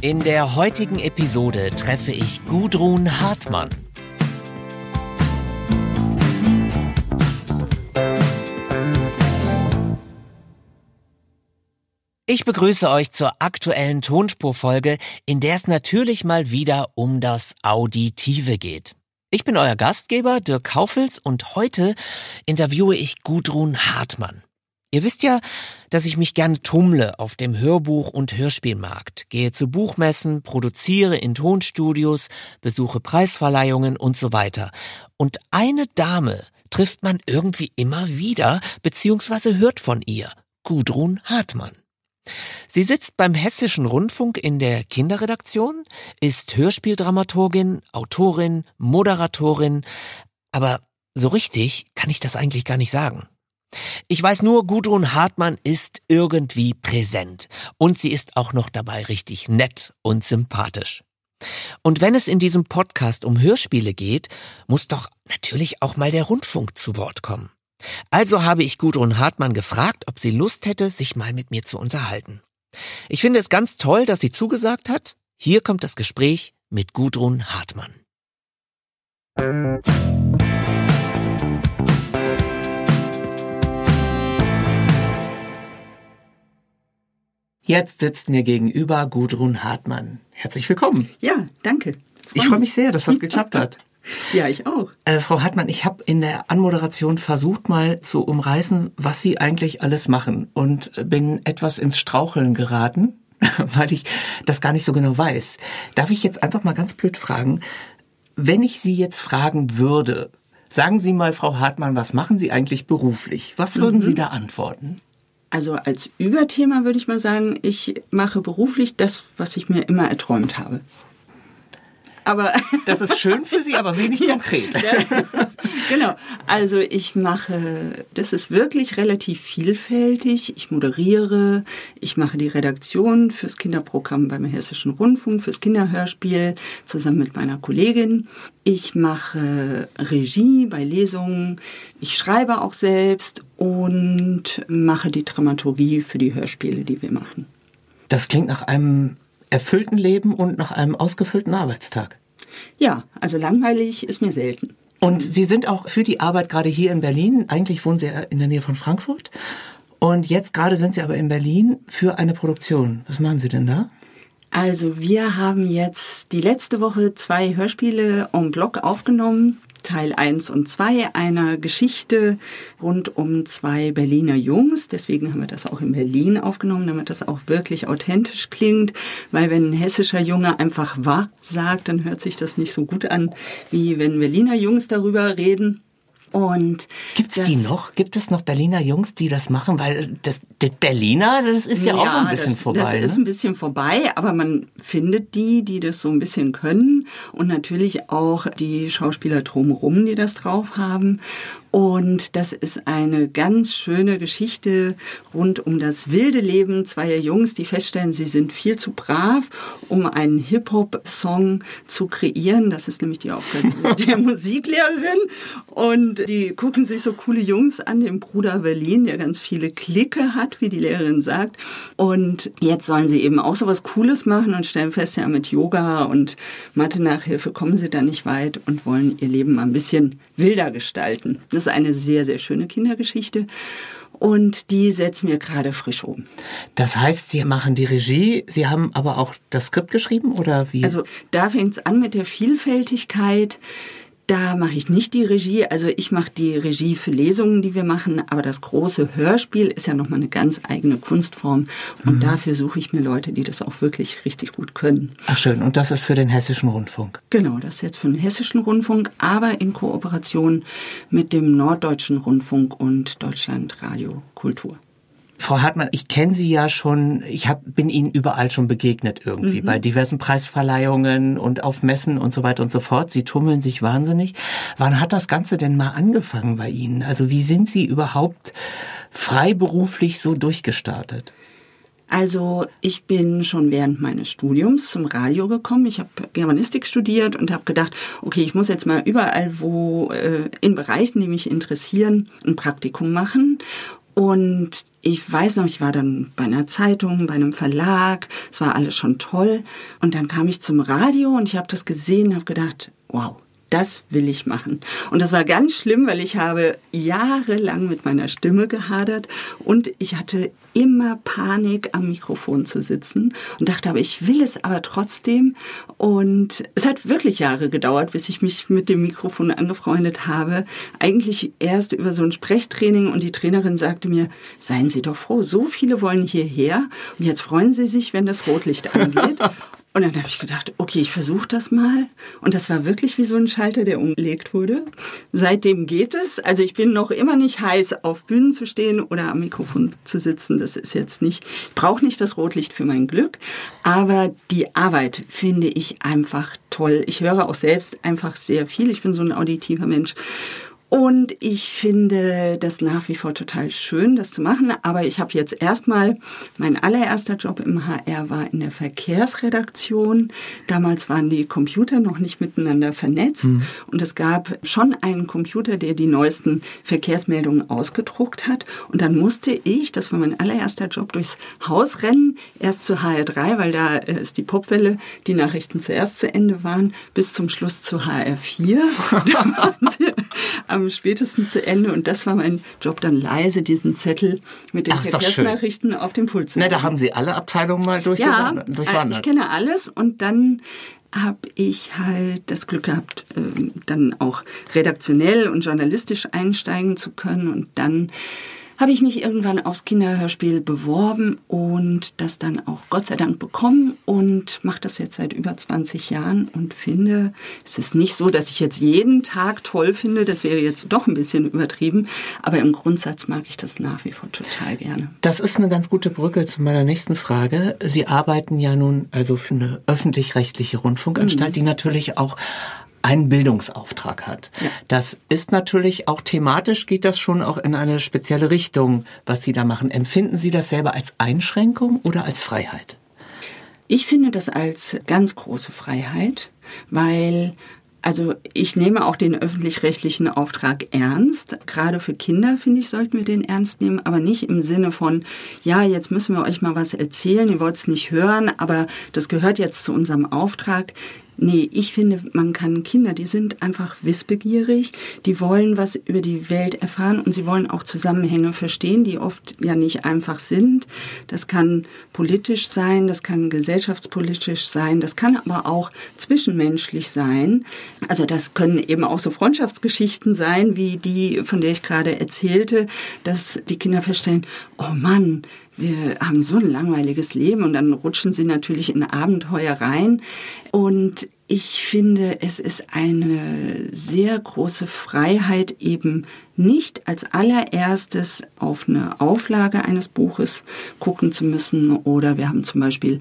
In der heutigen Episode treffe ich Gudrun Hartmann. Ich begrüße euch zur aktuellen Tonspurfolge, in der es natürlich mal wieder um das Auditive geht. Ich bin euer Gastgeber Dirk Kaufels und heute interviewe ich Gudrun Hartmann. Ihr wisst ja, dass ich mich gerne tummle auf dem Hörbuch- und Hörspielmarkt, gehe zu Buchmessen, produziere in Tonstudios, besuche Preisverleihungen und so weiter. Und eine Dame trifft man irgendwie immer wieder, beziehungsweise hört von ihr, Gudrun Hartmann. Sie sitzt beim Hessischen Rundfunk in der Kinderredaktion, ist Hörspieldramaturgin, Autorin, Moderatorin, aber so richtig kann ich das eigentlich gar nicht sagen. Ich weiß nur, Gudrun Hartmann ist irgendwie präsent und sie ist auch noch dabei richtig nett und sympathisch. Und wenn es in diesem Podcast um Hörspiele geht, muss doch natürlich auch mal der Rundfunk zu Wort kommen. Also habe ich Gudrun Hartmann gefragt, ob sie Lust hätte, sich mal mit mir zu unterhalten. Ich finde es ganz toll, dass sie zugesagt hat. Hier kommt das Gespräch mit Gudrun Hartmann. Jetzt sitzt mir gegenüber Gudrun Hartmann. Herzlich willkommen. Ja, danke. Ich freue mich sehr, dass das geklappt hat. Ja, ich auch. Äh, Frau Hartmann, ich habe in der Anmoderation versucht mal zu umreißen, was Sie eigentlich alles machen und bin etwas ins Straucheln geraten, weil ich das gar nicht so genau weiß. Darf ich jetzt einfach mal ganz blöd fragen, wenn ich Sie jetzt fragen würde, sagen Sie mal, Frau Hartmann, was machen Sie eigentlich beruflich? Was würden mhm. Sie da antworten? Also als Überthema würde ich mal sagen, ich mache beruflich das, was ich mir immer erträumt habe. Aber das ist schön für Sie, aber wenig konkret. Ja, genau. Also ich mache, das ist wirklich relativ vielfältig. Ich moderiere, ich mache die Redaktion fürs Kinderprogramm beim Hessischen Rundfunk, fürs Kinderhörspiel zusammen mit meiner Kollegin. Ich mache Regie bei Lesungen. Ich schreibe auch selbst und mache die Dramaturgie für die Hörspiele, die wir machen. Das klingt nach einem erfüllten Leben und nach einem ausgefüllten Arbeitstag. Ja, also langweilig ist mir selten. Und Sie sind auch für die Arbeit gerade hier in Berlin. Eigentlich wohnen Sie in der Nähe von Frankfurt. Und jetzt gerade sind Sie aber in Berlin für eine Produktion. Was machen Sie denn da? Also wir haben jetzt die letzte Woche zwei Hörspiele en bloc aufgenommen. Teil 1 und 2 einer Geschichte rund um zwei Berliner Jungs. Deswegen haben wir das auch in Berlin aufgenommen, damit das auch wirklich authentisch klingt. Weil wenn ein hessischer Junge einfach wahr sagt, dann hört sich das nicht so gut an, wie wenn Berliner Jungs darüber reden. Und gibt's das, die noch? Gibt es noch Berliner Jungs, die das machen? Weil das, das Berliner, das ist ja, ja, auch so ein bisschen das, vorbei. Das ne? ist ein bisschen vorbei, aber man findet die, die das so ein bisschen können und natürlich auch die Schauspieler drumherum, die das drauf haben. Und das ist eine ganz schöne Geschichte rund um das wilde Leben zweier Jungs, die feststellen, sie sind viel zu brav, um einen Hip-Hop-Song zu kreieren. Das ist nämlich die Aufgabe der Musiklehrerin. Und die gucken sich so coole Jungs an, den Bruder Berlin, der ganz viele Klicke hat, wie die Lehrerin sagt. Und jetzt sollen sie eben auch so was Cooles machen und stellen fest, ja, mit Yoga und Mathe-Nachhilfe kommen sie da nicht weit und wollen ihr Leben mal ein bisschen wilder gestalten. Das ist eine sehr, sehr schöne Kindergeschichte. Und die setzen wir gerade frisch um. Das heißt, Sie machen die Regie, Sie haben aber auch das Skript geschrieben oder wie? Also da fängt es an mit der Vielfältigkeit. Da mache ich nicht die Regie, also ich mache die Regie für Lesungen, die wir machen, aber das große Hörspiel ist ja nochmal eine ganz eigene Kunstform und mhm. dafür suche ich mir Leute, die das auch wirklich richtig gut können. Ach schön, und das ist für den Hessischen Rundfunk? Genau, das ist jetzt für den Hessischen Rundfunk, aber in Kooperation mit dem Norddeutschen Rundfunk und Deutschlandradio Kultur. Frau Hartmann, ich kenne Sie ja schon, ich hab, bin Ihnen überall schon begegnet irgendwie, mhm. bei diversen Preisverleihungen und auf Messen und so weiter und so fort. Sie tummeln sich wahnsinnig. Wann hat das Ganze denn mal angefangen bei Ihnen? Also wie sind Sie überhaupt freiberuflich so durchgestartet? Also ich bin schon während meines Studiums zum Radio gekommen. Ich habe Germanistik studiert und habe gedacht, okay, ich muss jetzt mal überall, wo äh, in Bereichen, die mich interessieren, ein Praktikum machen. Und ich weiß noch, ich war dann bei einer Zeitung, bei einem Verlag, es war alles schon toll. Und dann kam ich zum Radio und ich habe das gesehen und habe gedacht, wow, das will ich machen. Und das war ganz schlimm, weil ich habe jahrelang mit meiner Stimme gehadert und ich hatte immer Panik, am Mikrofon zu sitzen und dachte aber, ich will es aber trotzdem. Und es hat wirklich Jahre gedauert, bis ich mich mit dem Mikrofon angefreundet habe. Eigentlich erst über so ein Sprechtraining und die Trainerin sagte mir, seien Sie doch froh, so viele wollen hierher und jetzt freuen Sie sich, wenn das Rotlicht angeht. Und dann habe ich gedacht, okay, ich versuche das mal. Und das war wirklich wie so ein Schalter, der umgelegt wurde. Seitdem geht es. Also ich bin noch immer nicht heiß, auf Bühnen zu stehen oder am Mikrofon zu sitzen. Das ist jetzt nicht, ich brauche nicht das Rotlicht für mein Glück. Aber die Arbeit finde ich einfach toll. Ich höre auch selbst einfach sehr viel. Ich bin so ein auditiver Mensch. Und ich finde das nach wie vor total schön, das zu machen. Aber ich habe jetzt erstmal, mein allererster Job im HR war in der Verkehrsredaktion. Damals waren die Computer noch nicht miteinander vernetzt. Mhm. Und es gab schon einen Computer, der die neuesten Verkehrsmeldungen ausgedruckt hat. Und dann musste ich, das war mein allererster Job, durchs Haus rennen. Erst zu HR3, weil da äh, ist die Popwelle, die Nachrichten zuerst zu Ende waren, bis zum Schluss zu HR4. am spätesten zu Ende. Und das war mein Job, dann leise diesen Zettel mit den Ach, Verkehrsnachrichten auf dem Pult zu Na, da haben Sie alle Abteilungen mal durchgewandert. Ja, durchwandert. ich kenne alles und dann habe ich halt das Glück gehabt, ähm, dann auch redaktionell und journalistisch einsteigen zu können und dann habe ich mich irgendwann aufs Kinderhörspiel beworben und das dann auch Gott sei Dank bekommen und mache das jetzt seit über 20 Jahren und finde, es ist nicht so, dass ich jetzt jeden Tag toll finde, das wäre jetzt doch ein bisschen übertrieben, aber im Grundsatz mag ich das nach wie vor total gerne. Das ist eine ganz gute Brücke zu meiner nächsten Frage. Sie arbeiten ja nun also für eine öffentlich-rechtliche Rundfunkanstalt, mhm. die natürlich auch einen Bildungsauftrag hat. Ja. Das ist natürlich auch thematisch geht das schon auch in eine spezielle Richtung, was Sie da machen. Empfinden Sie das selber als Einschränkung oder als Freiheit? Ich finde das als ganz große Freiheit, weil also ich nehme auch den öffentlich-rechtlichen Auftrag ernst. Gerade für Kinder, finde ich, sollten wir den ernst nehmen, aber nicht im Sinne von, ja, jetzt müssen wir euch mal was erzählen, ihr wollt es nicht hören, aber das gehört jetzt zu unserem Auftrag. Nee, ich finde, man kann Kinder, die sind einfach wissbegierig, die wollen was über die Welt erfahren und sie wollen auch Zusammenhänge verstehen, die oft ja nicht einfach sind. Das kann politisch sein, das kann gesellschaftspolitisch sein, das kann aber auch zwischenmenschlich sein. Also das können eben auch so Freundschaftsgeschichten sein, wie die, von der ich gerade erzählte, dass die Kinder feststellen, oh Mann, wir haben so ein langweiliges Leben und dann rutschen sie natürlich in Abenteuer rein. Und ich finde, es ist eine sehr große Freiheit, eben nicht als allererstes auf eine Auflage eines Buches gucken zu müssen. Oder wir haben zum Beispiel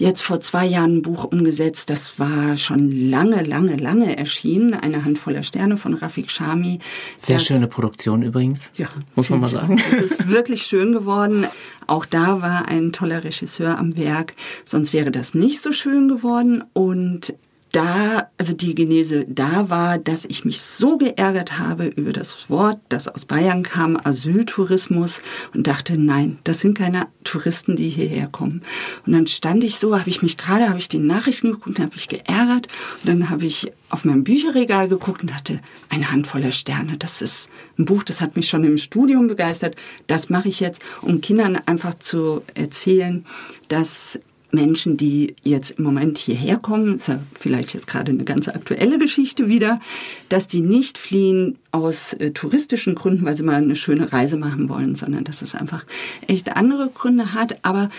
jetzt vor zwei Jahren ein Buch umgesetzt. Das war schon lange, lange, lange erschienen. Eine Handvoller Sterne von Rafik Shami. Sehr das, schöne Produktion übrigens. Ja, muss man mal sagen. Es ist wirklich schön geworden. Auch da war ein toller Regisseur am Werk. Sonst wäre das nicht so schön geworden. Und da, also die Genese da war, dass ich mich so geärgert habe über das Wort, das aus Bayern kam, Asyltourismus und dachte, nein, das sind keine Touristen, die hierher kommen. Und dann stand ich so, habe ich mich gerade, habe ich die Nachrichten geguckt, habe ich geärgert und dann habe ich auf meinem Bücherregal geguckt und hatte eine Handvoller Sterne. Das ist ein Buch, das hat mich schon im Studium begeistert. Das mache ich jetzt, um Kindern einfach zu erzählen, dass Menschen, die jetzt im Moment hierher kommen, ist ja vielleicht jetzt gerade eine ganz aktuelle Geschichte wieder, dass die nicht fliehen aus äh, touristischen Gründen, weil sie mal eine schöne Reise machen wollen, sondern dass es einfach echt andere Gründe hat. Aber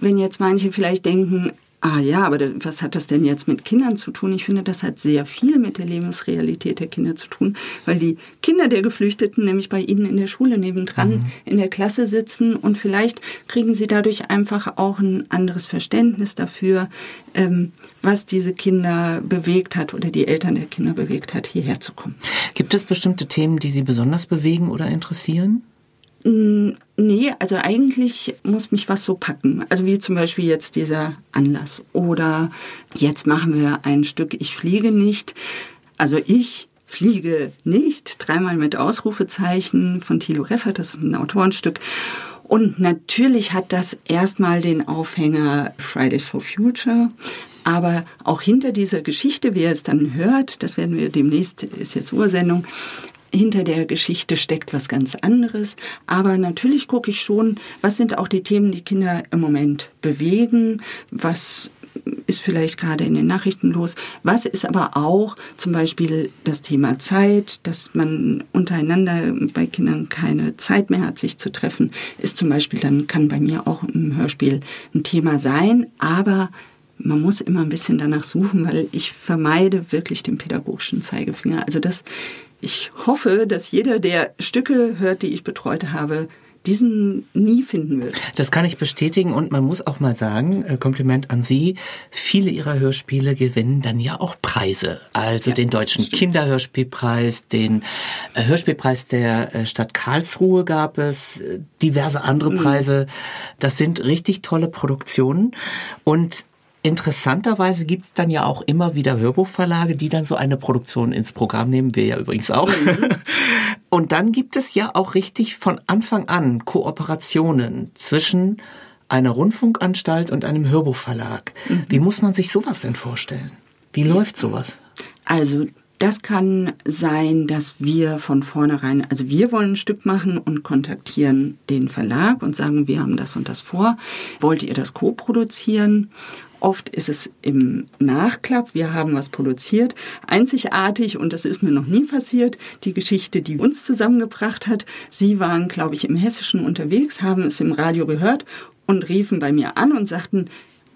wenn jetzt manche vielleicht denken, Ah ja, aber was hat das denn jetzt mit Kindern zu tun? Ich finde, das hat sehr viel mit der Lebensrealität der Kinder zu tun, weil die Kinder der Geflüchteten nämlich bei ihnen in der Schule nebendran mhm. in der Klasse sitzen und vielleicht kriegen sie dadurch einfach auch ein anderes Verständnis dafür, ähm, was diese Kinder bewegt hat oder die Eltern der Kinder bewegt hat, hierher zu kommen. Gibt es bestimmte Themen, die Sie besonders bewegen oder interessieren? Nee, also eigentlich muss mich was so packen. Also wie zum Beispiel jetzt dieser Anlass. Oder jetzt machen wir ein Stück Ich fliege nicht. Also ich fliege nicht. Dreimal mit Ausrufezeichen von Thilo Reffert. Das ist ein Autorenstück. Und natürlich hat das erstmal den Aufhänger Fridays for Future. Aber auch hinter dieser Geschichte, wie ihr es dann hört, das werden wir demnächst, ist jetzt Ursendung, hinter der Geschichte steckt was ganz anderes. Aber natürlich gucke ich schon, was sind auch die Themen, die Kinder im Moment bewegen, was ist vielleicht gerade in den Nachrichten los. Was ist aber auch zum Beispiel das Thema Zeit, dass man untereinander bei Kindern keine Zeit mehr hat, sich zu treffen, ist zum Beispiel dann kann bei mir auch im Hörspiel ein Thema sein. Aber man muss immer ein bisschen danach suchen, weil ich vermeide wirklich den pädagogischen Zeigefinger. Also das ich hoffe, dass jeder, der Stücke hört, die ich betreut habe, diesen nie finden wird. Das kann ich bestätigen und man muss auch mal sagen, äh, Kompliment an Sie, viele Ihrer Hörspiele gewinnen dann ja auch Preise. Also ja, den Deutschen Kinderhörspielpreis, den äh, Hörspielpreis der äh, Stadt Karlsruhe gab es, diverse andere mhm. Preise. Das sind richtig tolle Produktionen und Interessanterweise gibt es dann ja auch immer wieder Hörbuchverlage, die dann so eine Produktion ins Programm nehmen, wir ja übrigens auch. Mhm. Und dann gibt es ja auch richtig von Anfang an Kooperationen zwischen einer Rundfunkanstalt und einem Hörbuchverlag. Mhm. Wie muss man sich sowas denn vorstellen? Wie läuft sowas? Also das kann sein, dass wir von vornherein, also wir wollen ein Stück machen und kontaktieren den Verlag und sagen, wir haben das und das vor. Wollt ihr das co-produzieren? Oft ist es im Nachklapp, wir haben was produziert, einzigartig und das ist mir noch nie passiert. Die Geschichte, die uns zusammengebracht hat, Sie waren, glaube ich, im Hessischen unterwegs, haben es im Radio gehört und riefen bei mir an und sagten,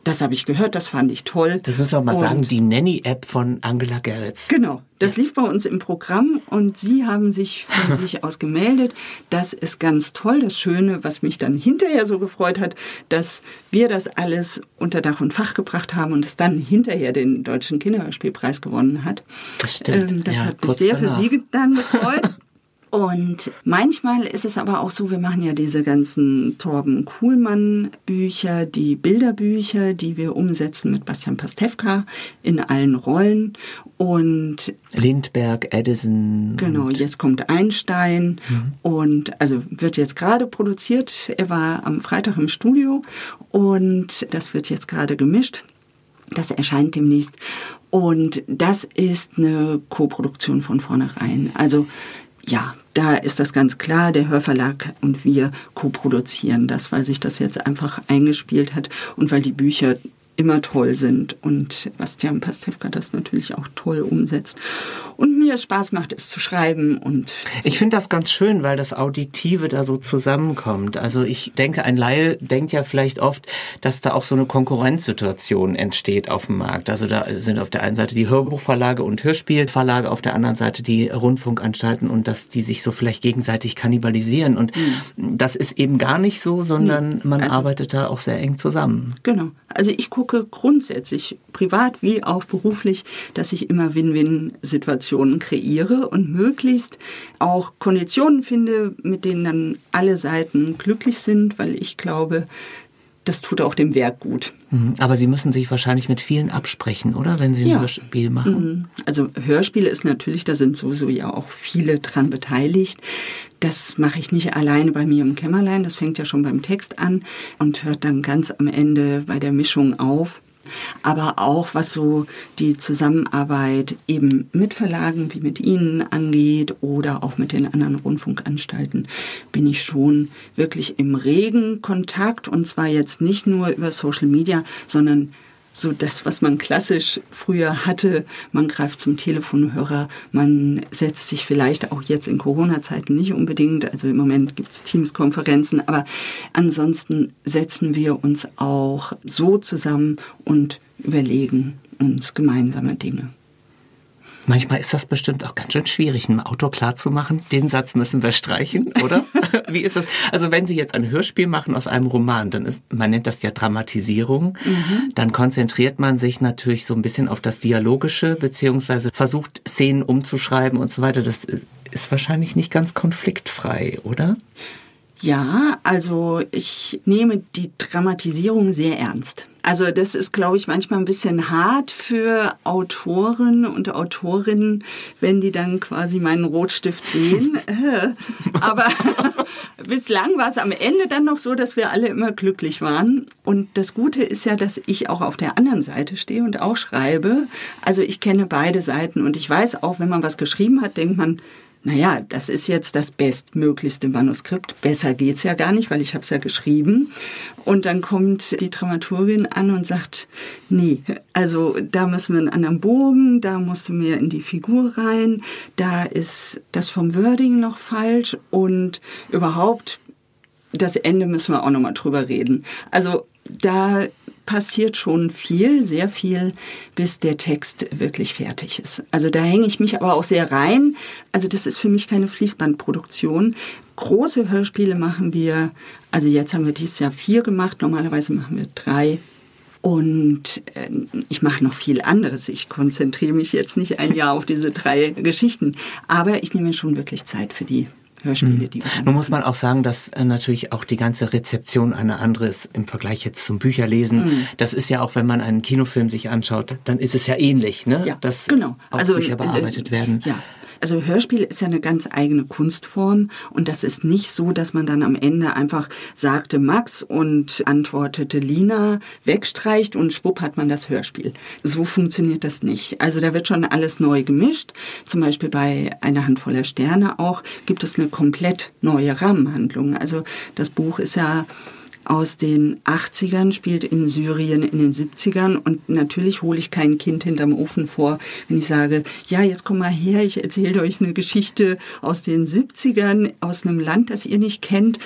das habe ich gehört, das fand ich toll. Das muss man mal und sagen, die Nanny-App von Angela Gerritz. Genau, das ja. lief bei uns im Programm und Sie haben sich von sich aus gemeldet. Das ist ganz toll. Das Schöne, was mich dann hinterher so gefreut hat, dass wir das alles unter Dach und Fach gebracht haben und es dann hinterher den Deutschen Kinderhörspielpreis gewonnen hat. Das stimmt. Ähm, das ja, hat mich sehr danach. für Sie dann gefreut. Und manchmal ist es aber auch so, wir machen ja diese ganzen Torben Kuhlmann Bücher, die Bilderbücher, die wir umsetzen mit Bastian Pastewka in allen Rollen. Und Lindberg, Edison. Genau, jetzt kommt Einstein mhm. und also wird jetzt gerade produziert. Er war am Freitag im Studio und das wird jetzt gerade gemischt. Das erscheint demnächst. Und das ist eine Koproduktion von vornherein. Also ja, da ist das ganz klar, der Hörverlag und wir co-produzieren das, weil sich das jetzt einfach eingespielt hat und weil die Bücher immer toll sind und Bastian Pastewka das natürlich auch toll umsetzt. Und mir Spaß macht, es zu schreiben und. So. Ich finde das ganz schön, weil das Auditive da so zusammenkommt. Also ich denke, ein Laie denkt ja vielleicht oft, dass da auch so eine Konkurrenzsituation entsteht auf dem Markt. Also da sind auf der einen Seite die Hörbuchverlage und Hörspielverlage, auf der anderen Seite die Rundfunkanstalten und dass die sich so vielleicht gegenseitig kannibalisieren. Und mhm. das ist eben gar nicht so, sondern nee. man also, arbeitet da auch sehr eng zusammen. Genau. Also ich gucke gucke grundsätzlich, privat wie auch beruflich, dass ich immer Win-Win-Situationen kreiere und möglichst auch Konditionen finde, mit denen dann alle Seiten glücklich sind, weil ich glaube, das tut auch dem Werk gut. Mhm. Aber Sie müssen sich wahrscheinlich mit vielen absprechen, oder? Wenn Sie ein ja. Hörspiel machen. Mhm. Also Hörspiele ist natürlich, da sind sowieso ja auch viele dran beteiligt. Das mache ich nicht alleine bei mir im Kämmerlein. Das fängt ja schon beim Text an und hört dann ganz am Ende bei der Mischung auf. Aber auch was so die Zusammenarbeit eben mit Verlagen wie mit Ihnen angeht oder auch mit den anderen Rundfunkanstalten, bin ich schon wirklich im regen Kontakt. Und zwar jetzt nicht nur über Social Media, sondern so das, was man klassisch früher hatte. Man greift zum Telefonhörer, man setzt sich vielleicht auch jetzt in Corona-Zeiten nicht unbedingt, also im Moment gibt es Teams-Konferenzen, aber ansonsten setzen wir uns auch so zusammen und überlegen uns gemeinsame Dinge. Manchmal ist das bestimmt auch ganz schön schwierig, einem Autor klarzumachen, den Satz müssen wir streichen, oder? Wie ist das? Also wenn Sie jetzt ein Hörspiel machen aus einem Roman, dann ist, man nennt das ja Dramatisierung, mhm. dann konzentriert man sich natürlich so ein bisschen auf das Dialogische, beziehungsweise versucht Szenen umzuschreiben und so weiter. Das ist wahrscheinlich nicht ganz konfliktfrei, oder? Ja, also ich nehme die Dramatisierung sehr ernst. Also das ist, glaube ich, manchmal ein bisschen hart für Autoren und Autorinnen, wenn die dann quasi meinen Rotstift sehen. Aber bislang war es am Ende dann noch so, dass wir alle immer glücklich waren. Und das Gute ist ja, dass ich auch auf der anderen Seite stehe und auch schreibe. Also ich kenne beide Seiten und ich weiß auch, wenn man was geschrieben hat, denkt man, naja, das ist jetzt das bestmöglichste Manuskript. Besser geht's ja gar nicht, weil ich habe es ja geschrieben. Und dann kommt die Dramaturgin an und sagt, nee, also da müssen wir einen anderen Bogen, da musst du mehr in die Figur rein, da ist das vom Wording noch falsch und überhaupt das Ende müssen wir auch nochmal drüber reden. Also da passiert schon viel, sehr viel, bis der Text wirklich fertig ist. Also da hänge ich mich aber auch sehr rein. Also das ist für mich keine Fließbandproduktion. Große Hörspiele machen wir, also jetzt haben wir dieses Jahr vier gemacht, normalerweise machen wir drei. Und äh, ich mache noch viel anderes. Ich konzentriere mich jetzt nicht ein Jahr auf diese drei Geschichten. Aber ich nehme schon wirklich Zeit für die Hörspiele, die wir Nun muss man auch sagen, dass äh, natürlich auch die ganze Rezeption eine andere ist im Vergleich jetzt zum Bücherlesen. Mhm. Das ist ja auch, wenn man einen Kinofilm sich anschaut, dann ist es ja ähnlich, ne? Ja, dass genau. auch also, Bücher bearbeitet äh, werden. Ja, also Hörspiel ist ja eine ganz eigene Kunstform und das ist nicht so, dass man dann am Ende einfach sagte Max und antwortete Lina, wegstreicht und schwupp hat man das Hörspiel. So funktioniert das nicht. Also da wird schon alles neu gemischt. Zum Beispiel bei einer Handvoller Sterne auch gibt es eine komplett neue Rahmenhandlung. Also das Buch ist ja aus den 80ern, spielt in Syrien in den 70ern und natürlich hole ich kein Kind hinterm Ofen vor, wenn ich sage, ja, jetzt komm mal her, ich erzähle euch eine Geschichte aus den 70ern, aus einem Land, das ihr nicht kennt.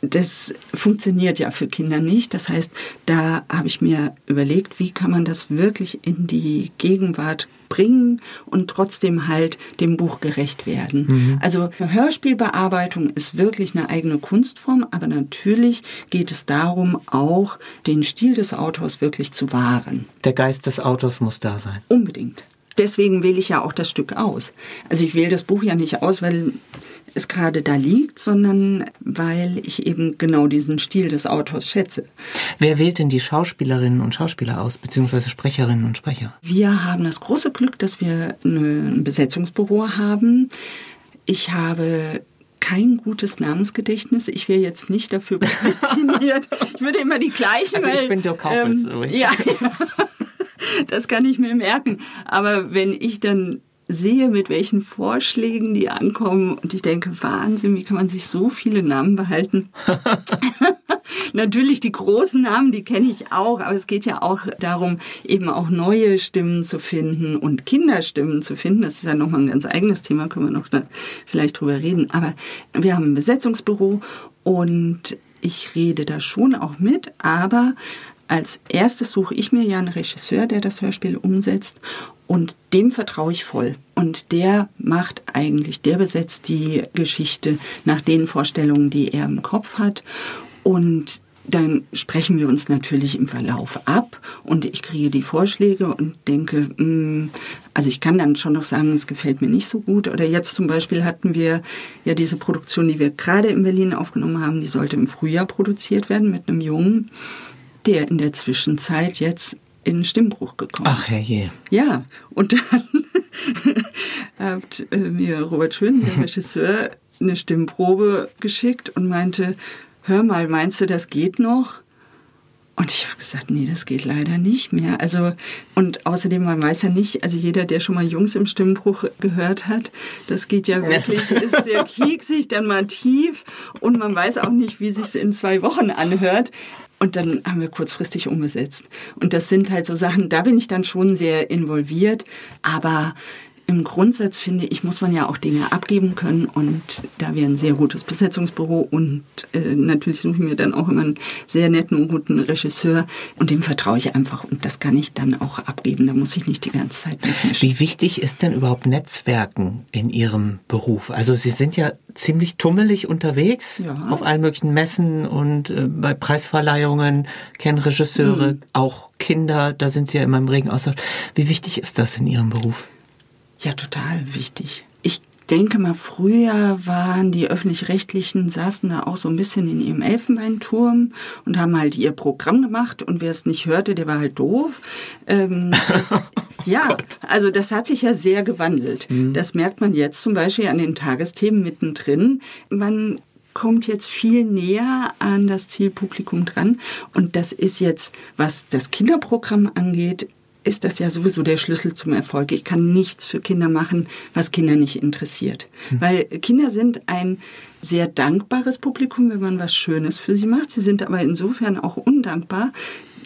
Das funktioniert ja für Kinder nicht. Das heißt, da habe ich mir überlegt, wie kann man das wirklich in die Gegenwart bringen und trotzdem halt dem Buch gerecht werden. Mhm. Also eine Hörspielbearbeitung ist wirklich eine eigene Kunstform, aber natürlich geht es darum, auch den Stil des Autors wirklich zu wahren. Der Geist des Autors muss da sein. Unbedingt. Deswegen wähle ich ja auch das Stück aus. Also ich wähle das Buch ja nicht aus, weil es gerade da liegt, sondern weil ich eben genau diesen Stil des Autors schätze. Wer wählt denn die Schauspielerinnen und Schauspieler aus, beziehungsweise Sprecherinnen und Sprecher? Wir haben das große Glück, dass wir ein Besetzungsbüro haben. Ich habe kein gutes Namensgedächtnis. Ich wäre jetzt nicht dafür prädestiniert. ich würde immer die gleichen. Also ich bin Dirk Kaufels. Ähm, ja, ja, das kann ich mir merken. Aber wenn ich dann sehe, mit welchen Vorschlägen die ankommen und ich denke, Wahnsinn, wie kann man sich so viele Namen behalten? Natürlich die großen Namen, die kenne ich auch, aber es geht ja auch darum, eben auch neue Stimmen zu finden und Kinderstimmen zu finden. Das ist ja nochmal ein ganz eigenes Thema, können wir noch vielleicht drüber reden. Aber wir haben ein Besetzungsbüro und ich rede da schon auch mit, aber als erstes suche ich mir ja einen Regisseur, der das Hörspiel umsetzt und dem vertraue ich voll. Und der macht eigentlich, der besetzt die Geschichte nach den Vorstellungen, die er im Kopf hat. Und dann sprechen wir uns natürlich im Verlauf ab und ich kriege die Vorschläge und denke, mh, mm, also ich kann dann schon noch sagen, es gefällt mir nicht so gut. Oder jetzt zum Beispiel hatten wir ja diese Produktion, die wir gerade in Berlin aufgenommen haben, die sollte im Frühjahr produziert werden mit einem Jungen, der in der Zwischenzeit jetzt in Stimmbruch gekommen. Ach herrje. Ja, und dann hat äh, mir Robert Schön, der Regisseur, eine Stimmprobe geschickt und meinte, hör mal, meinst du, das geht noch? Und ich habe gesagt, nee, das geht leider nicht mehr. Also und außerdem man weiß ja nicht, also jeder, der schon mal Jungs im Stimmbruch gehört hat, das geht ja wirklich, ist sehr kieksig, dann mal tief und man weiß auch nicht, wie sich in zwei Wochen anhört. Und dann haben wir kurzfristig umgesetzt. Und das sind halt so Sachen, da bin ich dann schon sehr involviert. Aber im Grundsatz finde ich, muss man ja auch Dinge abgeben können und da wir ein sehr gutes Besetzungsbüro und äh, natürlich suche ich mir dann auch immer einen sehr netten und guten Regisseur und dem vertraue ich einfach und das kann ich dann auch abgeben. Da muss ich nicht die ganze Zeit mitmischen. Wie wichtig ist denn überhaupt Netzwerken in Ihrem Beruf? Also Sie sind ja ziemlich tummelig unterwegs ja. auf allen möglichen Messen und äh, bei Preisverleihungen, kennen Regisseure, mhm. auch Kinder, da sind Sie ja immer im regen Austausch. Wie wichtig ist das in Ihrem Beruf? Ja, total wichtig. Ich denke mal, früher waren die öffentlich-rechtlichen, saßen da auch so ein bisschen in ihrem Elfenbeinturm und haben halt ihr Programm gemacht und wer es nicht hörte, der war halt doof. Ähm, das, ja, oh also das hat sich ja sehr gewandelt. Mhm. Das merkt man jetzt zum Beispiel an den Tagesthemen mittendrin. Man kommt jetzt viel näher an das Zielpublikum dran. Und das ist jetzt, was das Kinderprogramm angeht, ist das ja sowieso der Schlüssel zum Erfolg. Ich kann nichts für Kinder machen, was Kinder nicht interessiert. Hm. Weil Kinder sind ein sehr dankbares Publikum, wenn man was Schönes für sie macht. Sie sind aber insofern auch undankbar,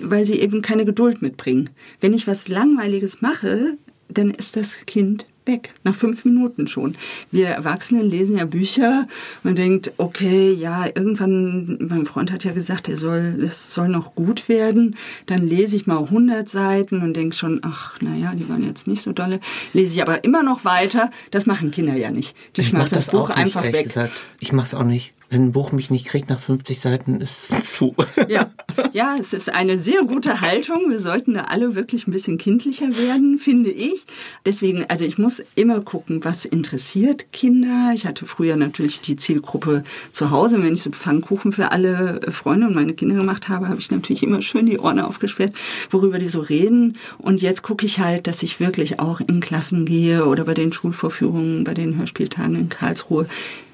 weil sie eben keine Geduld mitbringen. Wenn ich was Langweiliges mache, dann ist das Kind weg, nach fünf Minuten schon. Wir Erwachsenen lesen ja Bücher. Man denkt, okay, ja, irgendwann, mein Freund hat ja gesagt, er soll, es soll noch gut werden. Dann lese ich mal 100 Seiten und denke schon, ach, naja, die waren jetzt nicht so dolle. Lese ich aber immer noch weiter. Das machen Kinder ja nicht. Die schmeißen das, das Buch nicht, einfach weg. Gesagt. Ich mache es auch nicht. Wenn ein Buch mich nicht kriegt nach 50 Seiten, ist es zu. Ja. ja, es ist eine sehr gute Haltung. Wir sollten da alle wirklich ein bisschen kindlicher werden, finde ich. Deswegen, also ich muss immer gucken, was interessiert Kinder. Ich hatte früher natürlich die Zielgruppe zu Hause. Wenn ich so Pfannkuchen für alle Freunde und meine Kinder gemacht habe, habe ich natürlich immer schön die Ohren aufgesperrt, worüber die so reden. Und jetzt gucke ich halt, dass ich wirklich auch in Klassen gehe oder bei den Schulvorführungen, bei den Hörspieltagen in Karlsruhe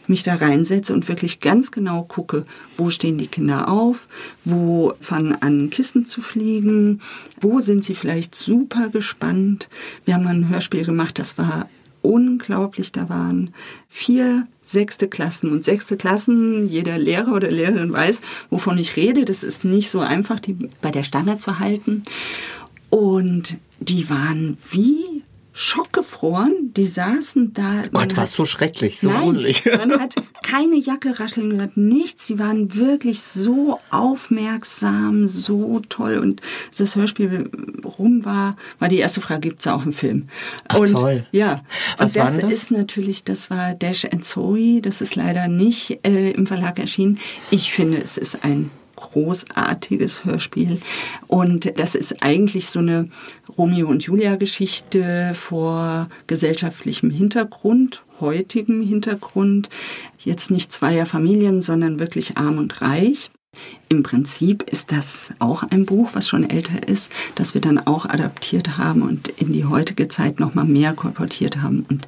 mich da reinsetze und wirklich ganz genau gucke, wo stehen die Kinder auf, wo fangen an Kissen zu fliegen, wo sind sie vielleicht super gespannt. Wir haben ein Hörspiel gemacht, das war unglaublich. Da waren vier sechste Klassen und sechste Klassen, jeder Lehrer oder Lehrerin weiß, wovon ich rede. Das ist nicht so einfach, die bei der Stange zu halten. Und die waren wie schockgefroren. Die saßen da. Gott, war so schrecklich, so nein, gruselig. Man hat keine Jacke rascheln gehört, nichts. Sie waren wirklich so aufmerksam, so toll. Und als das Hörspiel rum war, war die erste Frage, gibt's auch einen Film? Ach, und toll. ja, Was und das, das ist natürlich, das war Dash and Zoe. Das ist leider nicht äh, im Verlag erschienen. Ich finde, es ist ein großartiges Hörspiel. Und das ist eigentlich so eine Romeo und Julia Geschichte vor gesellschaftlichem Hintergrund, heutigem Hintergrund. Jetzt nicht zweier Familien, sondern wirklich arm und reich. Im Prinzip ist das auch ein Buch, was schon älter ist, das wir dann auch adaptiert haben und in die heutige Zeit noch mal mehr kolportiert haben. Und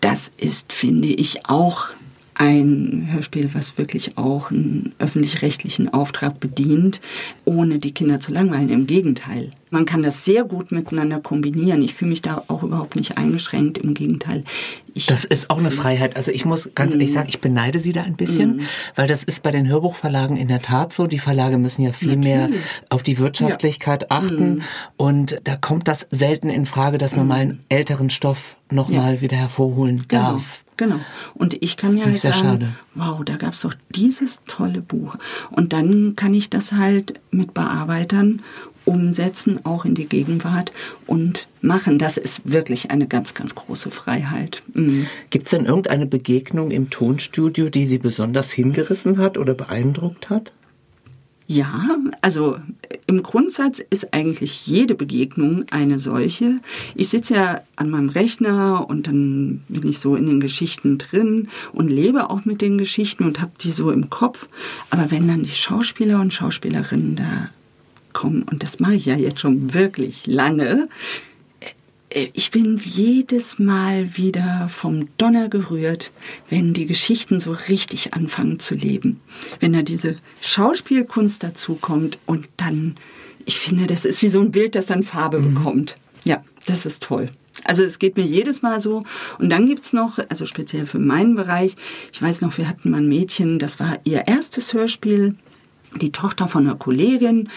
das ist, finde ich, auch ein Hörspiel, was wirklich auch einen öffentlich-rechtlichen Auftrag bedient, ohne die Kinder zu langweilen. Im Gegenteil. Man kann das sehr gut miteinander kombinieren. Ich fühle mich da auch überhaupt nicht eingeschränkt. Im Gegenteil. Ich das ist auch eine Freiheit. Also ich muss ganz ehrlich mm. sagen, ich beneide Sie da ein bisschen, mm. weil das ist bei den Hörbuchverlagen in der Tat so. Die Verlage müssen ja viel Natürlich. mehr auf die Wirtschaftlichkeit ja. achten. Mm. Und da kommt das selten in Frage, dass man mal einen älteren Stoff nochmal ja. wieder hervorholen genau. darf. Genau. Und ich kann das mir halt sagen, schade. wow, da gab's doch dieses tolle Buch. Und dann kann ich das halt mit Bearbeitern umsetzen, auch in die Gegenwart und machen. Das ist wirklich eine ganz, ganz große Freiheit. Mhm. Gibt es denn irgendeine Begegnung im Tonstudio, die Sie besonders hingerissen hat oder beeindruckt hat? Ja, also im Grundsatz ist eigentlich jede Begegnung eine solche. Ich sitze ja an meinem Rechner und dann bin ich so in den Geschichten drin und lebe auch mit den Geschichten und habe die so im Kopf. Aber wenn dann die Schauspieler und Schauspielerinnen da kommen, und das mache ich ja jetzt schon wirklich lange, äh, ich bin jedes Mal wieder vom Donner gerührt, wenn die Geschichten so richtig anfangen zu leben. Wenn da diese Schauspielkunst dazukommt und dann, ich finde, das ist wie so ein Bild, das dann Farbe mhm. bekommt. Ja, das ist toll. Also es geht mir jedes Mal so. Und dann gibt's noch, also speziell für meinen Bereich, ich weiß noch, wir hatten mal ein Mädchen, das war ihr erstes Hörspiel die Tochter von einer Kollegin,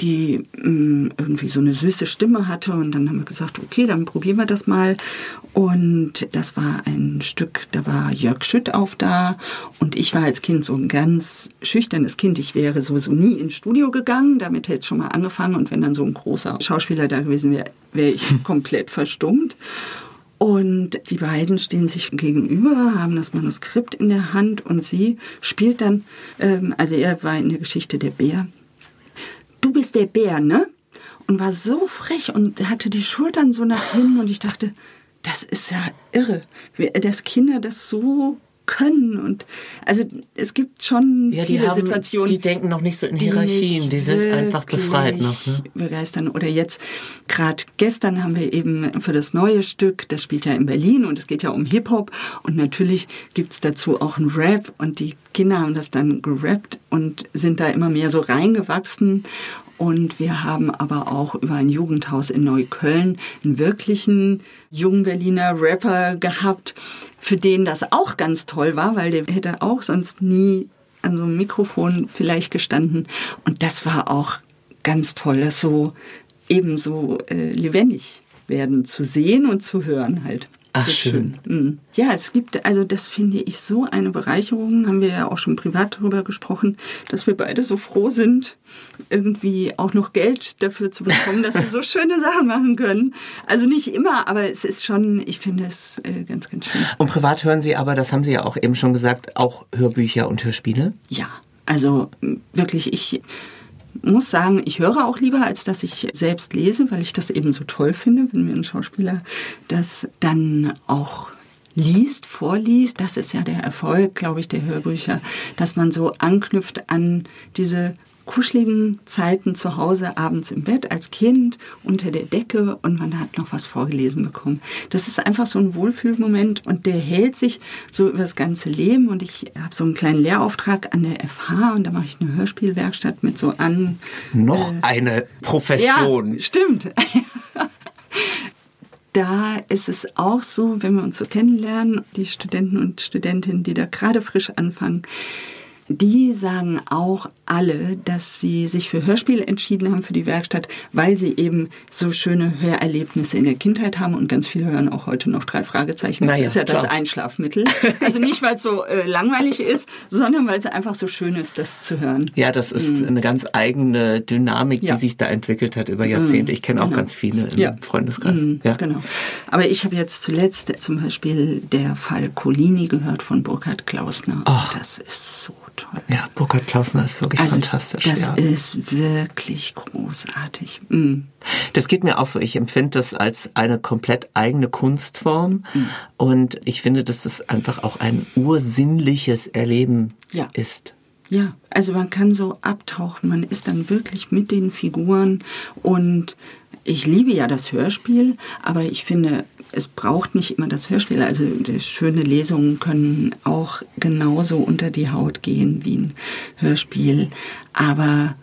die mh, mm, irgendwie so eine süße Stimme hatte. Und dann haben wir gesagt, okay, dann probieren wir das mal. Und das war ein Stück, da war Jörg Schütt auf da. Und ich war als Kind so ein ganz schüchternes Kind. Ich wäre sowieso nie ins Studio gegangen. Damit hätte ich schon mal angefangen. Und wenn dann so ein großer Schauspieler da gewesen wäre, wäre ich komplett verstummt. Und die beiden stehen sich gegenüber, haben das Manuskript in der Hand und sie spielt dann, ähm, also er war in der Geschichte der Bär. Du bist der Bär, ne? Und war so frech und hatte die Schultern so nach hinten und ich dachte, das ist ja irre, dass Kinder das so können und also es gibt schon ja, viele haben, Situationen. Die denken noch nicht so in Hierarchien, die sind einfach befreit noch. Ne? Begeistern oder jetzt gerade gestern haben wir eben für das neue Stück, das spielt ja in Berlin und es geht ja um Hip Hop und natürlich gibt's dazu auch ein Rap und die Kinder haben das dann gerappt und sind da immer mehr so reingewachsen und wir haben aber auch über ein Jugendhaus in Neukölln einen wirklichen jungen Berliner Rapper gehabt, für den das auch ganz toll war, weil der hätte auch sonst nie an so einem Mikrofon vielleicht gestanden. Und das war auch ganz toll, das so ebenso äh, lebendig werden zu sehen und zu hören halt. Ach, schön. schön. Mhm. Ja, es gibt, also das finde ich so eine Bereicherung, haben wir ja auch schon privat darüber gesprochen, dass wir beide so froh sind, irgendwie auch noch Geld dafür zu bekommen, dass wir so schöne Sachen machen können. Also nicht immer, aber es ist schon, ich finde es äh, ganz, ganz schön. Und privat hören Sie aber, das haben Sie ja auch eben schon gesagt, auch Hörbücher und Hörspiele? Ja, also wirklich, ich muss sagen, ich höre auch lieber, als dass ich selbst lese, weil ich das eben so toll finde, wenn mir ein Schauspieler das dann auch liest, vorliest. Das ist ja der Erfolg, glaube ich, der Hörbücher, dass man so anknüpft an diese kuscheligen Zeiten zu Hause, abends im Bett als Kind, unter der Decke und man hat noch was vorgelesen bekommen. Das ist einfach so ein Wohlfühlmoment und der hält sich so über das ganze Leben und ich habe so einen kleinen Lehrauftrag an der FH und da mache ich eine Hörspielwerkstatt mit so an. Noch äh, eine Profession. Ja, stimmt. da ist es auch so, wenn wir uns so kennenlernen, die Studenten und Studentinnen, die da gerade frisch anfangen, die sagen auch alle, dass sie sich für Hörspiele entschieden haben für die Werkstatt, weil sie eben so schöne Hörerlebnisse in der Kindheit haben und ganz viele hören auch heute noch drei Fragezeichen. Das naja, ist ja klar. das Einschlafmittel. Also nicht, weil es so äh, langweilig ist, sondern weil es einfach so schön ist, das zu hören. Ja, das ist mhm. eine ganz eigene Dynamik, die ja. sich da entwickelt hat über Jahrzehnte. Ich kenne genau. auch ganz viele im ja. Freundeskreis. Mhm, ja. Genau. Aber ich habe jetzt zuletzt zum Beispiel der Fall Colini gehört von Burkhard Klausner. Oh. Das ist so toll. Ja, Burkhard Klausner ist wirklich also, fantastisch. Das ja. ist wirklich großartig. Mm. Das geht mir auch so. Ich empfinde das als eine komplett eigene Kunstform. Mm. Und ich finde, dass das einfach auch ein ursinnliches Erleben ja. ist. Ja, also man kann so abtauchen, man ist dann wirklich mit den Figuren und ich liebe ja das Hörspiel, aber ich finde, es braucht nicht immer das Hörspiel. Also schöne Lesungen können auch genauso unter die Haut gehen wie ein Hörspiel. Aber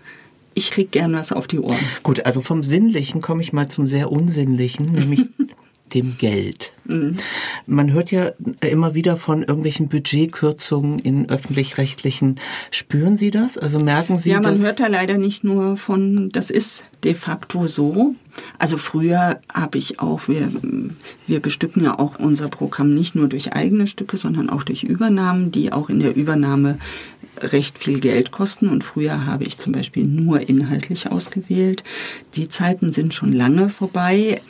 ich krieg gern was auf die Ohren. Gut, also vom Sinnlichen komme ich mal zum sehr Unsinnlichen, nämlich dem Geld. Mhm. Man hört ja immer wieder von irgendwelchen Budgetkürzungen in öffentlich-rechtlichen. Spüren Sie das? Also merken Sie das? Ja, man hört da leider nicht nur von, das ist de facto so. Also früher habe ich auch, wir, wir bestücken ja auch unser Programm nicht nur durch eigene Stücke, sondern auch durch Übernahmen, die auch in der Übernahme recht viel Geld kosten. Und früher habe ich zum Beispiel nur inhaltlich ausgewählt. Die Zeiten sind schon lange vorbei.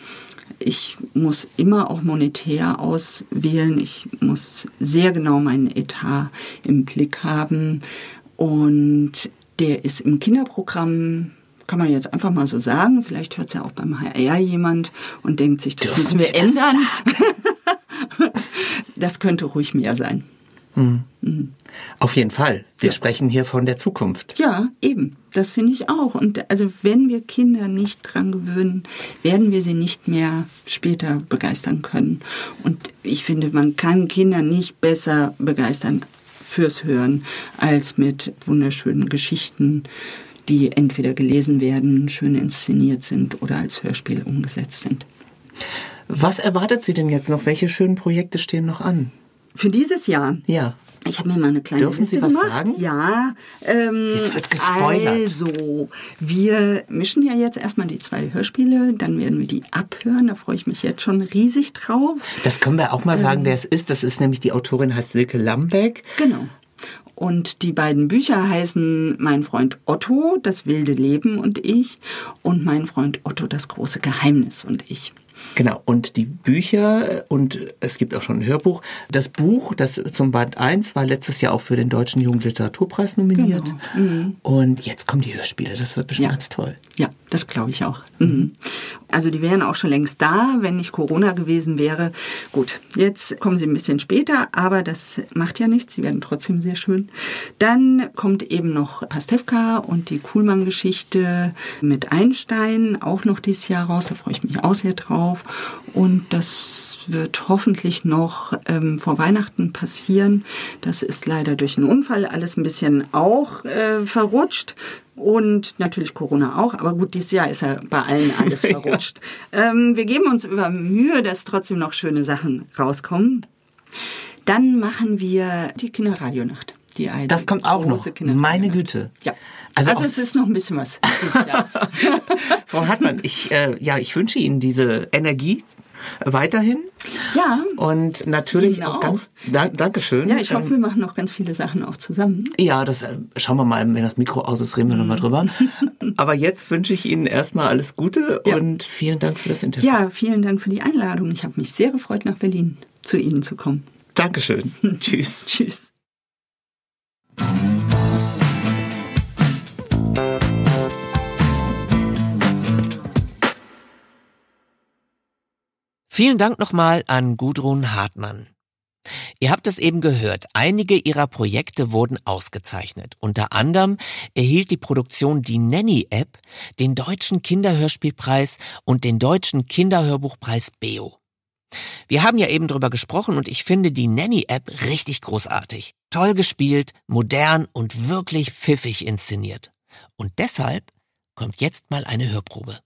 Ich muss immer auch monetär auswählen. Ich muss sehr genau meinen Etat im Blick haben. Und der ist im Kinderprogramm kann man jetzt einfach mal so sagen. Vielleicht hört es ja auch beim HR jemand und denkt sich, das Dürfen müssen wir, wir ändern. Das, das, könnte ruhig mehr sein. Mhm. Auf jeden Fall. Wir ja. sprechen hier von der Zukunft. Ja, eben. Das finde ich auch. Und also wenn wir Kinder nicht dran gewöhnen, werden wir sie nicht mehr später begeistern können. Und ich finde, man kann Kinder nicht besser begeistern fürs Hören als mit wunderschönen Geschichten, die entweder gelesen werden, schön inszeniert sind oder als Hörspiel umgesetzt sind. Was erwartet Sie denn jetzt noch? Welche schönen Projekte stehen noch an? Für dieses Jahr? Ja. Ich habe mir mal eine kleine Dürfen Liste Sie was gemacht. sagen? Ja. Ähm, jetzt wird gespoilert. Also, wir mischen ja jetzt erstmal die zwei Hörspiele, dann werden wir die abhören. Da freue ich mich jetzt schon riesig drauf. Das können wir auch mal sagen, ähm, wer es ist. Das ist nämlich die Autorin heißt Silke Lambeck. Genau. Und die beiden Bücher heißen Mein Freund Otto, das wilde Leben und ich und Mein Freund Otto, das große Geheimnis und ich. Genau, und die Bücher und es gibt auch schon ein Hörbuch. Das Buch, das zum Band 1 war letztes Jahr auch für den Deutschen Jugendliteraturpreis nominiert. Genau. Mhm. Und jetzt kommen die Hörspiele, das wird bestimmt ja. ganz toll. Ja, das glaube ich auch. Mhm. Also die wären auch schon längst da, wenn nicht Corona gewesen wäre. Gut, jetzt kommen sie ein bisschen später, aber das macht ja nichts, sie werden trotzdem sehr schön. Dann kommt eben noch Pastewka und die Kuhlmann-Geschichte mit Einstein, auch noch dieses Jahr raus, da freue ich mich auch sehr drauf. Und das wird hoffentlich noch ähm, vor Weihnachten passieren. Das ist leider durch einen Unfall alles ein bisschen auch äh, verrutscht und natürlich Corona auch. Aber gut, dieses Jahr ist ja bei allen alles verrutscht. ja. ähm, wir geben uns über Mühe, dass trotzdem noch schöne Sachen rauskommen. Dann machen wir die Kinderradionacht. Die eine das kommt auch noch. Meine Güte. Ja. Also, also es ist noch ein bisschen was. Frau Hartmann, ich, äh, ja, ich wünsche Ihnen diese Energie weiterhin. Ja. Und natürlich genau. auch ganz dank, Dankeschön. Ja, ich hoffe, wir machen noch ganz viele Sachen auch zusammen. Ja, das äh, schauen wir mal, wenn das Mikro aus ist, reden wir nochmal drüber. Aber jetzt wünsche ich Ihnen erstmal alles Gute ja. und vielen Dank für das Interview. Ja, vielen Dank für die Einladung. Ich habe mich sehr gefreut, nach Berlin zu Ihnen zu kommen. Dankeschön. Tschüss. Tschüss. Vielen Dank nochmal an Gudrun Hartmann. Ihr habt es eben gehört, einige ihrer Projekte wurden ausgezeichnet. Unter anderem erhielt die Produktion Die Nanny App den Deutschen Kinderhörspielpreis und den Deutschen Kinderhörbuchpreis BEO. Wir haben ja eben drüber gesprochen und ich finde die Nanny App richtig großartig. Toll gespielt, modern und wirklich pfiffig inszeniert. Und deshalb kommt jetzt mal eine Hörprobe.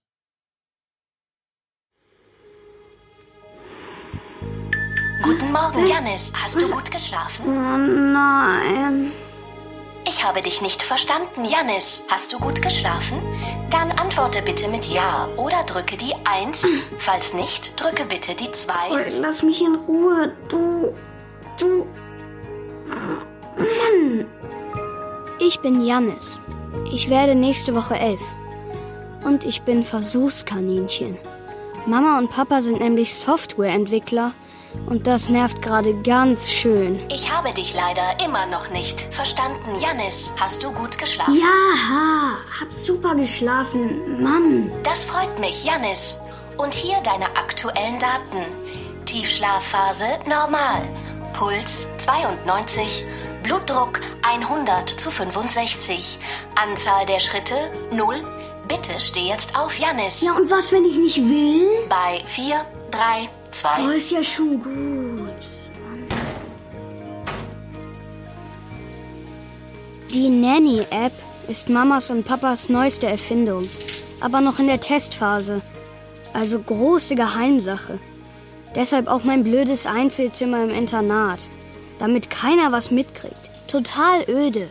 Guten Morgen, Janis. Hast du gut geschlafen? Oh nein. Ich habe dich nicht verstanden, Janis. Hast du gut geschlafen? Dann antworte bitte mit Ja oder drücke die 1. Falls nicht, drücke bitte die 2. Oh, lass mich in Ruhe. Du. Du. Mann. Ich bin Janis. Ich werde nächste Woche elf. Und ich bin Versuchskaninchen. Mama und Papa sind nämlich Softwareentwickler und das nervt gerade ganz schön. Ich habe dich leider immer noch nicht verstanden. Janis, hast du gut geschlafen? Ja, hab super geschlafen. Mann. Das freut mich, Janis. Und hier deine aktuellen Daten. Tiefschlafphase normal. Puls 92. Blutdruck 100 zu 65. Anzahl der Schritte 0. Bitte steh jetzt auf, Janis. Ja, und was, wenn ich nicht will? Bei 4, 3, zwei. Oh, ist ja schon gut. Die Nanny-App ist Mamas und Papas neueste Erfindung, aber noch in der Testphase. Also große Geheimsache. Deshalb auch mein blödes Einzelzimmer im Internat, damit keiner was mitkriegt. Total öde.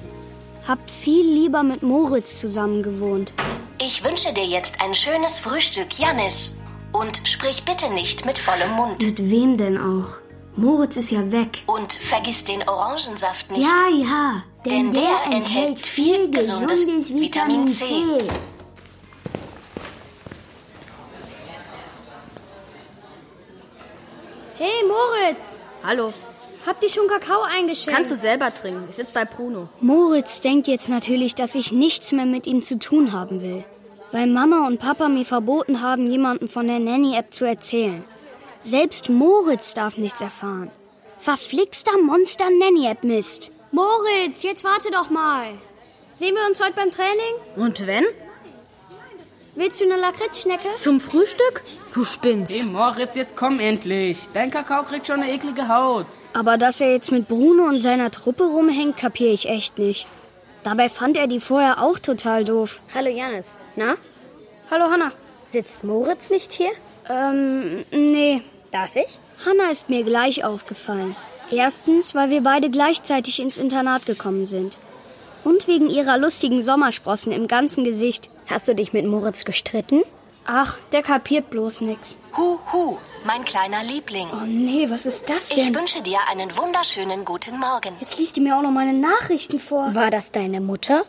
Hab viel lieber mit Moritz zusammen gewohnt. Ich wünsche dir jetzt ein schönes Frühstück, Janis. Und sprich bitte nicht mit vollem Mund. Mit wem denn auch? Moritz ist ja weg. Und vergiss den Orangensaft nicht. Ja, ja. Denn, denn der, der, enthält viel gesundes, gesundes Vitamin C. C. Hey Moritz! Hallo. Habt ihr schon Kakao eingeschenkt? Kannst du selber trinken. Ich sitze bei Bruno. Moritz denkt jetzt natürlich, dass ich nichts mehr mit ihm zu tun haben will weil Mama und Papa mir verboten haben, jemandem von der Nanny-App zu erzählen. Selbst Moritz darf nichts erfahren. Verflixter Monster Nanny-App-Mist. Moritz, jetzt warte doch mal. Sehen wir uns heute beim Training? Und wenn? Willst du eine Lakritzschnecke? Zum Frühstück? Du spinnst. Hey Moritz, jetzt komm endlich. Dein Kakao kriegt schon eine eklige Haut. Aber dass er jetzt mit Bruno und seiner Truppe rumhängt, kapiere ich echt nicht. Dabei fand er die vorher auch total doof. Hallo Janis. Na? Hallo Hanna. Sitzt Moritz nicht hier? Ähm, nee. Darf ich? Hanna ist mir gleich aufgefallen. Erstens, weil wir beide gleichzeitig ins Internat gekommen sind. Und wegen ihrer lustigen Sommersprossen im ganzen Gesicht. Hast du dich mit Moritz gestritten? Ach, der kapiert bloß nix. Hu, hu, mein kleiner Liebling. Oh nee, was ist das Ich denn? wünsche dir einen wunderschönen guten Morgen. Jetzt liest die mir auch noch meine Nachrichten vor. War das deine Mutter?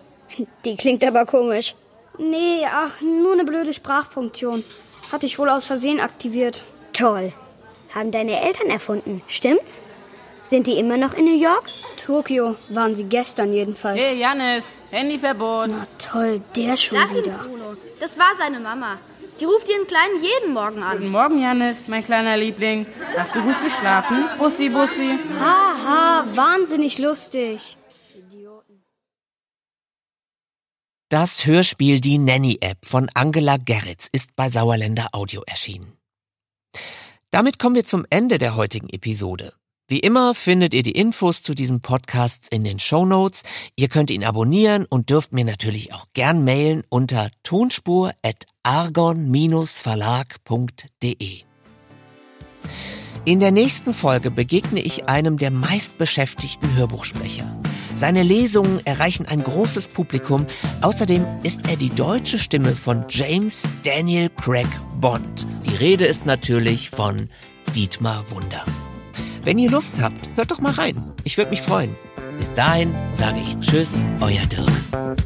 Die klingt aber komisch. Nee, ach, nur eine blöde Sprachfunktion. Hatte ich wohl aus Versehen aktiviert. Toll. Haben deine Eltern erfunden, stimmt's? Sind die immer noch in New York? Tokio waren sie gestern jedenfalls. Hey Janis, Handyverbot. Na toll, der schon Lass ihn, wieder. Bruno. Das war seine Mama. Die ruft ihren Kleinen jeden Morgen an. Guten Morgen, Janis, mein kleiner Liebling. Hast du gut geschlafen? Bussi, Bussi. Haha, wahnsinnig lustig. Das Hörspiel Die Nanny App von Angela Gerritz ist bei Sauerländer Audio erschienen. Damit kommen wir zum Ende der heutigen Episode. Wie immer findet ihr die Infos zu diesem Podcast in den Show Notes. Ihr könnt ihn abonnieren und dürft mir natürlich auch gern mailen unter tonspur@argon-verlag.de. In der nächsten Folge begegne ich einem der meistbeschäftigten Hörbuchsprecher. Seine Lesungen erreichen ein großes Publikum. Außerdem ist er die deutsche Stimme von James Daniel Craig Bond. Die Rede ist natürlich von Dietmar Wunder. Wenn ihr Lust habt, hört doch mal rein. Ich würde mich freuen. Bis dahin sage ich Tschüss, euer Dirk.